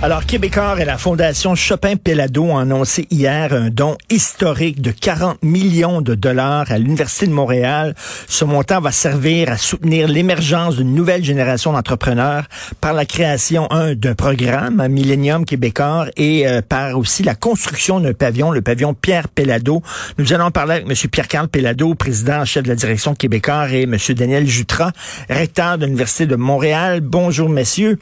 Alors, Québécois et la Fondation Chopin-Pellado ont annoncé hier un don historique de 40 millions de dollars à l'Université de Montréal. Ce montant va servir à soutenir l'émergence d'une nouvelle génération d'entrepreneurs par la création, un, d'un programme, un Millennium Québécois, et euh, par aussi la construction d'un pavillon, le pavillon Pierre Pellado. Nous allons parler avec M. Pierre-Carl Pellado, président chef de la direction Québécois, et M. Daniel Jutras, recteur de l'Université de Montréal. Bonjour, messieurs.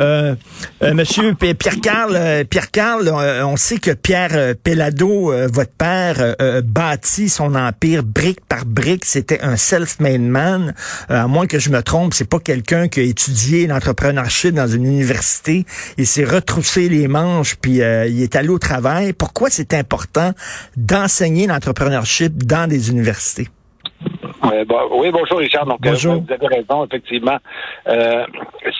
Euh, euh, monsieur Pierre-Carl, euh, Pierre-Carl, euh, on sait que Pierre euh, Pellado, votre père, bâtit son empire brique par brique. C'était un self-made man. à moins que je me trompe, c'est pas quelqu'un qui a étudié l'entrepreneurship dans une université. Il s'est retroussé les manches puis il est allé au travail. Pourquoi c'est important d'enseigner l'entrepreneurship dans des universités? Oui, bonjour Richard. Donc, euh, vous avez raison, effectivement. Euh,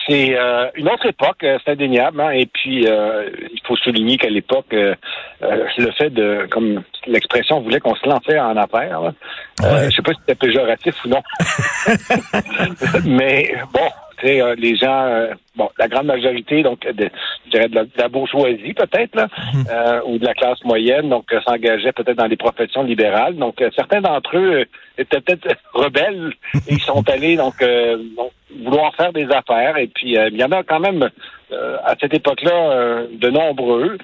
c'est euh, une autre époque, c'est indéniable. Hein, et puis, il faut souligner qu'à l'époque, le fait de, comme l'expression voulait qu'on se lançait en affaires, là, je sais pas si c'était péjoratif ou non. Mais bon, euh, les gens, euh, bon, la grande majorité, donc, de, je dirais de la, bourgeoisie peut-être, là, mhm. euh, ou de la classe moyenne, donc s'engageaient peut-être dans les professions libérales. Donc, certains d'entre eux étaient peut-être rebelles et ils sont allés donc, vouloir faire des affaires. Et puis, il y en a quand même à cette époque-là de nombreux.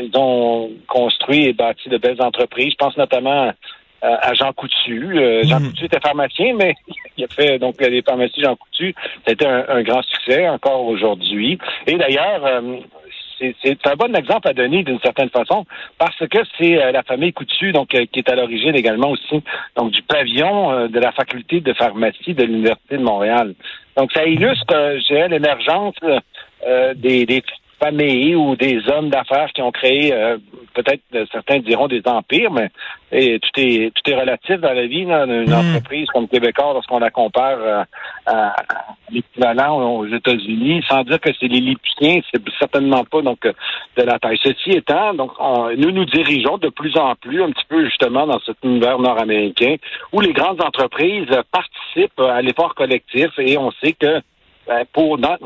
ils ont construit et bâti de belles entreprises. Je pense notamment à Jean Coutu. Jean hmm. Coutu était pharmacien, mais il a fait donc les pharmacies Jean Coutu. C'était un, un, grand succès encore aujourd'hui. Et d'ailleurs, euh, c'est un bon exemple à donner d'une certaine façon parce que c'est la famille Coutu donc qui est à l'origine également aussi donc du pavillon de la faculté de pharmacie de l'université de Montréal. Donc ça illustre, dirais, l'émergence des, des familles ou des hommes d'affaires qui ont créé peut-être certains diront des empires, mais tout est tout est relatif dans la vie. Là, une hmm. entreprise comme Québécois, lorsqu'on la compare euh, à, l'équivalent aux États-Unis, sans dire que c'est les c'est certainement pas donc de la taille. Ceci étant, donc nous nous dirigeons de plus en plus un petit peu justement dans cet univers nord-américain où les grandes entreprises participent à l'effort collectif et on sait que pour dans,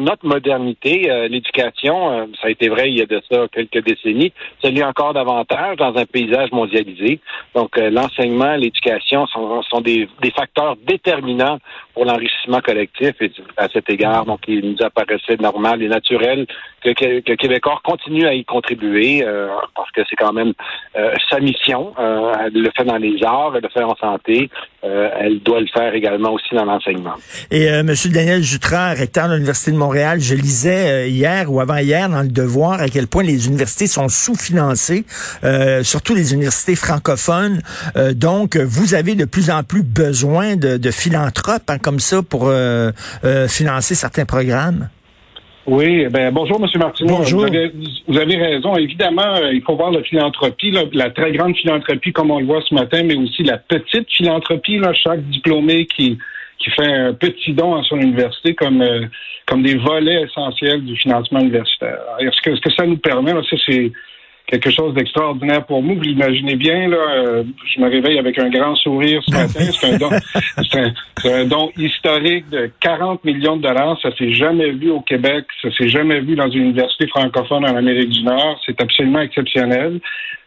notre modernité, euh, l'éducation, euh, ça a été vrai il y a de ça quelques décennies, ça l'est encore davantage dans un paysage mondialisé. Donc, euh, l'enseignement, l'éducation sont, des, facteurs déterminants pour l'enrichissement collectif. Et à cet égard, donc, il nous apparaissait normal et naturel que, que, Québécois continue à y contribuer parce que c'est quand même sa mission. elle le fait dans les arts, elle le fait en santé. elle doit le faire également aussi dans l'enseignement. Et Monsieur Daniel Jutras, recteur de l'Université de Montréal, je lisais euh, hier ou avant-hier dans le Devoir à quel point les universités sont sous-financées, euh, surtout les universités francophones. Euh, donc, vous avez de plus en plus besoin de, philanthropes hein, comme ça pour financer certains programmes. Oui, ben bonjour, M. Martineau. Bonjour. Vous avez, raison. Évidemment, il faut voir la philanthropie, la très grande philanthropie comme on le voit ce matin, mais aussi la petite philanthropie, là, chaque diplômé qui qui fait un petit don à son université comme euh, comme des volets essentiels du financement universitaire. Est-ce que, ce que ça nous permet, là, ça c'est quelque chose d'extraordinaire pour nous. Vous l'imaginez bien, là, euh, je me réveille avec un grand sourire ce matin. C'est un don, c'est un, don historique de 40 millions de dollars. Ça s'est jamais vu au Québec. Ça s'est jamais vu dans une université francophone en Amérique du Nord. C'est absolument exceptionnel.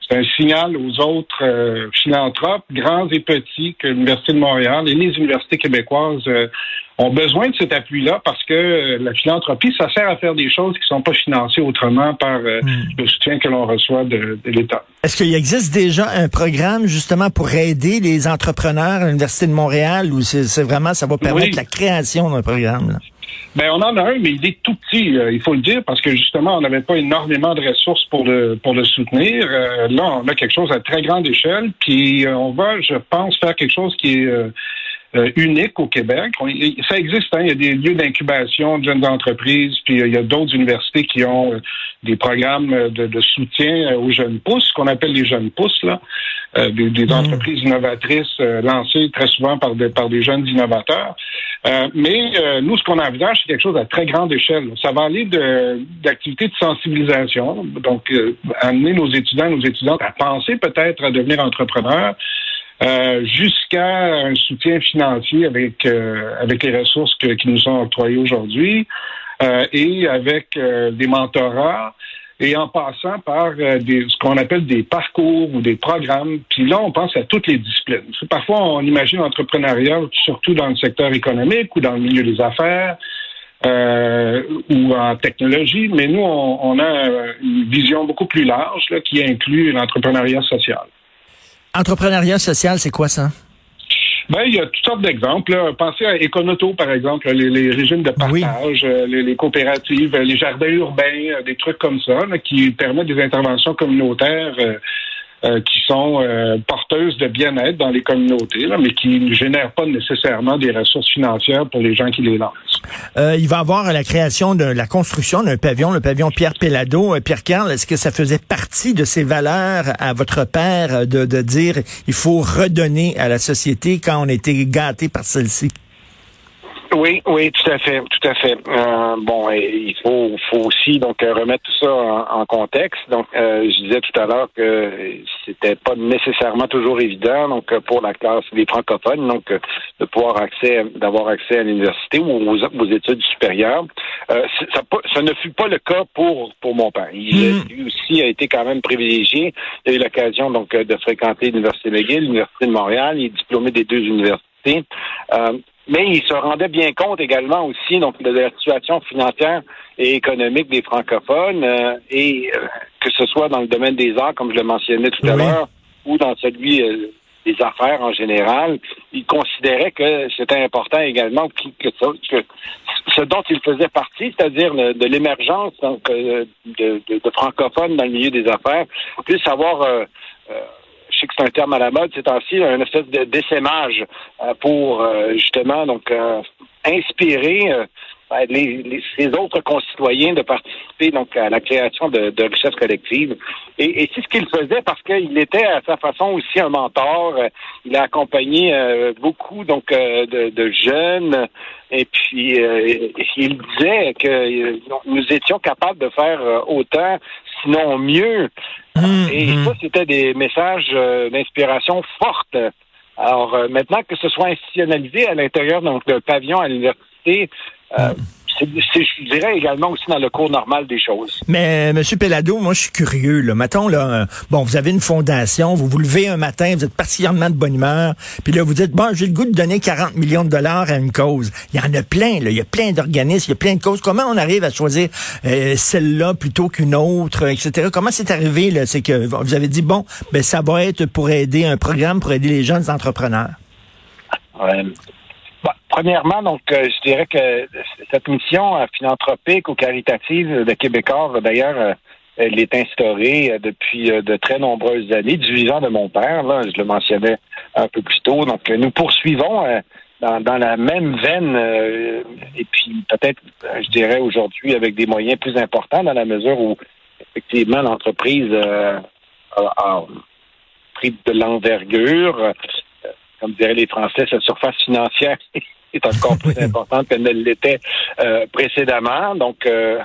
C'est un signal aux autres euh, philanthropes, grands et petits, que l'Université de Montréal et les universités québécoises euh, ont besoin de cet appui-là parce que euh, la philanthropie, ça sert à faire des choses qui ne sont pas financées autrement par hmm. le soutien que l'on reçoit de, de l'État. Est-ce qu'il existe déjà un programme justement pour aider les entrepreneurs à l'Université de Montréal ou c'est vraiment, ça va permettre la création d'un programme? Là? Ben, on en a un, mais il est tout petit, euh, il faut le dire, parce que justement, on n'avait pas énormément de ressources pour le pour le soutenir. Euh, là, on a quelque chose à très grande échelle, puis euh, on va, je pense, faire quelque chose qui est unique au Québec. ça existe, hein, il y a des lieux d'incubation de jeunes entreprises, puis il y a d'autres universités qui ont des programmes de, de soutien aux jeunes pousses, qu'on appelle les jeunes pousses, là. des, des, mm. entreprises innovatrices lancées très souvent par des, par des jeunes innovateurs. mais nous, ce qu'on envisage, c'est quelque chose à très grande échelle. Ça va aller d'activités de, sensibilisation, donc amener nos étudiants, nos étudiantes à penser peut-être à devenir entrepreneurs. Euh, jusqu'à un soutien financier avec euh, avec les ressources qui nous sont octroyées aujourd'hui euh, et avec des mentorats et en passant par des, ce qu'on appelle des parcours ou des programmes. Puis là, on pense à toutes les disciplines. Parfois, on imagine l'entrepreneuriat surtout dans le secteur économique ou dans le milieu des affaires. ou en technologie, mais nous, on, a une vision beaucoup plus large qui inclut l'entrepreneuriat social. Entrepreneuriat social, c'est quoi ça? Ben, il y a toutes sortes d'exemples. Pensez à Econoto, par exemple, les, régimes de partage, euh, les, coopératives, les jardins urbains, euh, des trucs comme ça, qui permettent des interventions communautaires euh, euh, qui sont euh, porteuses de bien-être dans les communautés, là, mais qui ne génèrent pas nécessairement des ressources financières pour les gens qui les lancent. Euh, il va y avoir la création de la construction d'un pavillon, le pavillon Pierre Pellado. Pierre Carl, est-ce que ça faisait partie de ses valeurs à votre père de, de dire il faut redonner à la société quand on était gâté par celle-ci? Oui, oui, tout à fait, tout à fait. Euh, bon, il faut, faut aussi donc remettre tout ça en, contexte. Donc, euh, je disais tout à l'heure que c'était pas nécessairement toujours évident, donc pour la classe des francophones, donc de pouvoir accès, d'avoir accès à l'université ou aux, études supérieures. Euh, ça, ça, ne fut pas le cas pour pour mon père. Il hmm. lui aussi a été quand même privilégié. Il a eu l'occasion donc de fréquenter l'université McGill, l'université de Montréal. Il est diplômé des deux universités. Euh, mais il se rendait bien compte également aussi donc de la situation financière et économique des francophones euh, et euh, que ce soit dans le domaine des arts comme je le mentionnais tout à l'heure ou dans celui euh, des affaires en général, il considérait que c'était important également que, ce dont il faisait partie, c'est-à-dire de l'émergence de, de, de, francophones dans le milieu des affaires, puisse avoir je que c'est un terme à la mode c'est temps-ci, un espèce de d'essaimage euh, pour euh, justement donc euh, inspirer ben, les, les, autres concitoyens de participer donc à la création de, de richesses collectives. Et, et c'est ce qu'il faisait parce qu'il était à sa façon aussi un mentor. Il a accompagné beaucoup donc de, de, jeunes et puis il disait que nous étions capables de faire autant, sinon mieux, Hum, et hum. ça, c'était des messages euh, d'inspiration fortes. Alors euh, maintenant que ce soit institutionnalisé à l'intérieur donc le pavillon à l'université, euh, hum je dirais également aussi dans le cours normal des choses. Mais euh, Monsieur Pellado, moi je suis curieux. Là. Mettons, là, euh, bon, vous avez une fondation, vous vous levez un matin, vous êtes particulièrement de bonne humeur, puis là vous dites, bon, j'ai le goût de donner 40 millions de dollars à une cause. Il y en a plein, là. il y a plein d'organismes, il y a plein de causes. Comment on arrive à choisir euh, celle-là plutôt qu'une autre, etc. Comment c'est arrivé là? C'est que vous avez dit, bon, ben ça va être pour aider un programme pour aider les jeunes entrepreneurs. Ouais. Premièrement, donc, euh, je dirais que cette mission euh, philanthropique ou caritative de Québécois, d'ailleurs, euh, elle est instaurée depuis de très nombreuses années, du vivant de mon père, là, je le mentionnais un peu plus tôt. Donc, nous poursuivons dans, la même veine, et puis peut-être, je dirais aujourd'hui, avec des moyens plus importants, dans la mesure où, effectivement, l'entreprise a pris de l'envergure. Comme diraient les Français, sa surface financière est encore plus importante qu'elle ne l'était euh, précédemment. Donc, euh,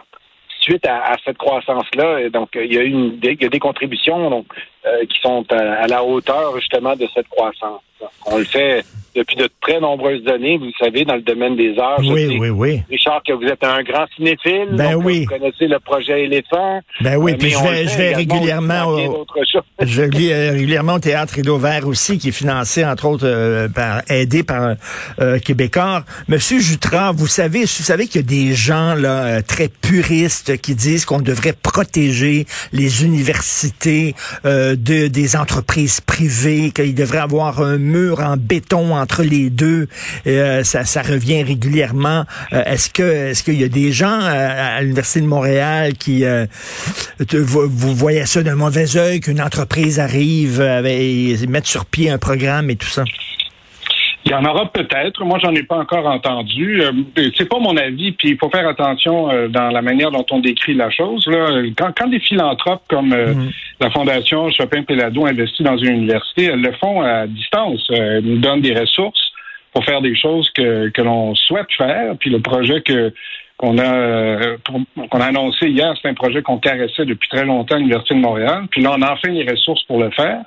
suite à, cette croissance-là, donc il y a une, il y a des contributions donc euh, qui sont à, la hauteur justement de cette croissance. On le fait depuis de très nombreuses années, vous savez, dans le domaine des arts. Oui, oui, oui. Richard, que vous êtes un grand cinéphile. Ben oui. Vous connaissez le projet Éléphant. Ben oui, puis je vais, je vais régulièrement au, je lis régulièrement au Théâtre Rideau Vert aussi, qui est financé, entre autres, par, aidé par euh, Québécois. Monsieur Jutras, vous savez, vous savez qu'il y a des gens là très puristes qui disent qu'on devrait protéger les universités euh, de, des entreprises privées, qu'il devrait avoir un mur en béton entre les deux. Euh, ça, ça revient régulièrement. Euh, est-ce que est-ce qu'il y a des gens à, l'université de Montréal qui vous, voyez ça d'un mauvais œil qu'une entreprise arrive et mettre sur pied un programme et tout ça? Il y en aura peut-être. Moi, j'en ai pas encore entendu. Euh, c'est pas mon avis. Puis il faut faire attention euh, dans la manière dont on décrit la chose. Là. Quand, quand des philanthropes comme euh, mm-hmm. La Fondation Chopin-Pélado investit dans une université, elles le font à distance. Elles nous donnent des ressources pour faire des choses que, que l'on souhaite faire. Puis le projet que qu'on a qu'on a annoncé hier, c'est un projet qu'on caressait depuis très longtemps à l'Université de Montréal. Puis là, on a enfin les ressources pour le faire.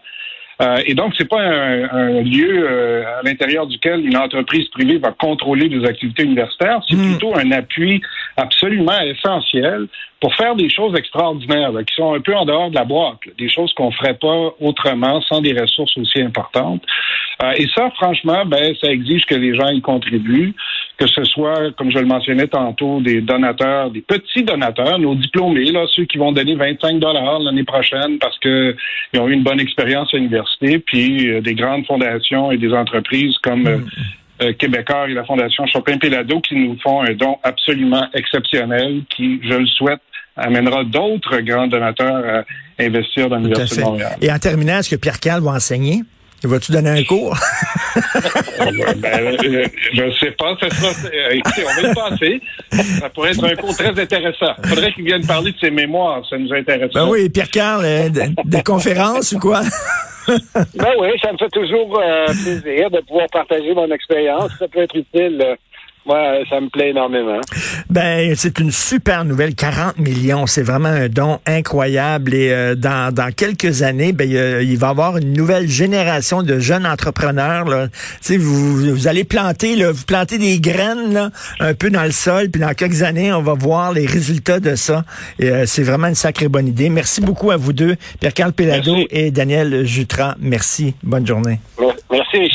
Euh, et donc, c'est pas un, lieu euh, à l'intérieur duquel une entreprise privée va contrôler des activités universitaires. C'est hmm. plutôt un appui absolument essentiel pour faire des choses extraordinaires, qui sont un peu en dehors de la boîte, des choses qu'on ferait pas autrement sans des ressources aussi importantes. Euh, et ça, franchement, ben, ça exige que les gens y contribuent, que ce soit, comme je le mentionnais tantôt, des donateurs, des petits donateurs, nos diplômés, là, ceux qui vont donner 25 dollars l'année prochaine parce qu'ils ont eu une bonne expérience à l'université, puis euh, des grandes fondations et des entreprises comme euh, mm. Québécois et la Fondation Chopin-Pélado qui nous font un don absolument exceptionnel qui, je le souhaite, amènera d'autres grands donateurs à investir dans l'Université de Montréal. Et en terminant, est-ce que Pierre Cal va enseigner? Vas-tu donner un cours? ben, euh, je ne sais pas. Ça euh, écoutez, on va y passer. Ça pourrait être un cours très intéressant. Il faudrait qu'il vienne parler de ses mémoires. Ça nous intéresse. Ben oui, Pierre-Carl, euh, des conférences ou quoi? ben oui, ça me fait toujours plaisir de pouvoir partager mon expérience. Ça peut être utile moi, ça me plaît énormément. Ben, c'est une super nouvelle. 40 millions, c'est vraiment un don incroyable. Et euh, dans, dans quelques années, ben, il va y avoir une nouvelle génération de jeunes entrepreneurs. Là. Vous, vous allez planter, là, vous plantez des graines là, un peu dans le sol, puis dans quelques années, on va voir les résultats de ça. Et euh, c'est vraiment une sacrée bonne idée. Merci beaucoup à vous deux, Pierre-Carl Pelado et Daniel Jutra. Merci. Bonne journée. Merci,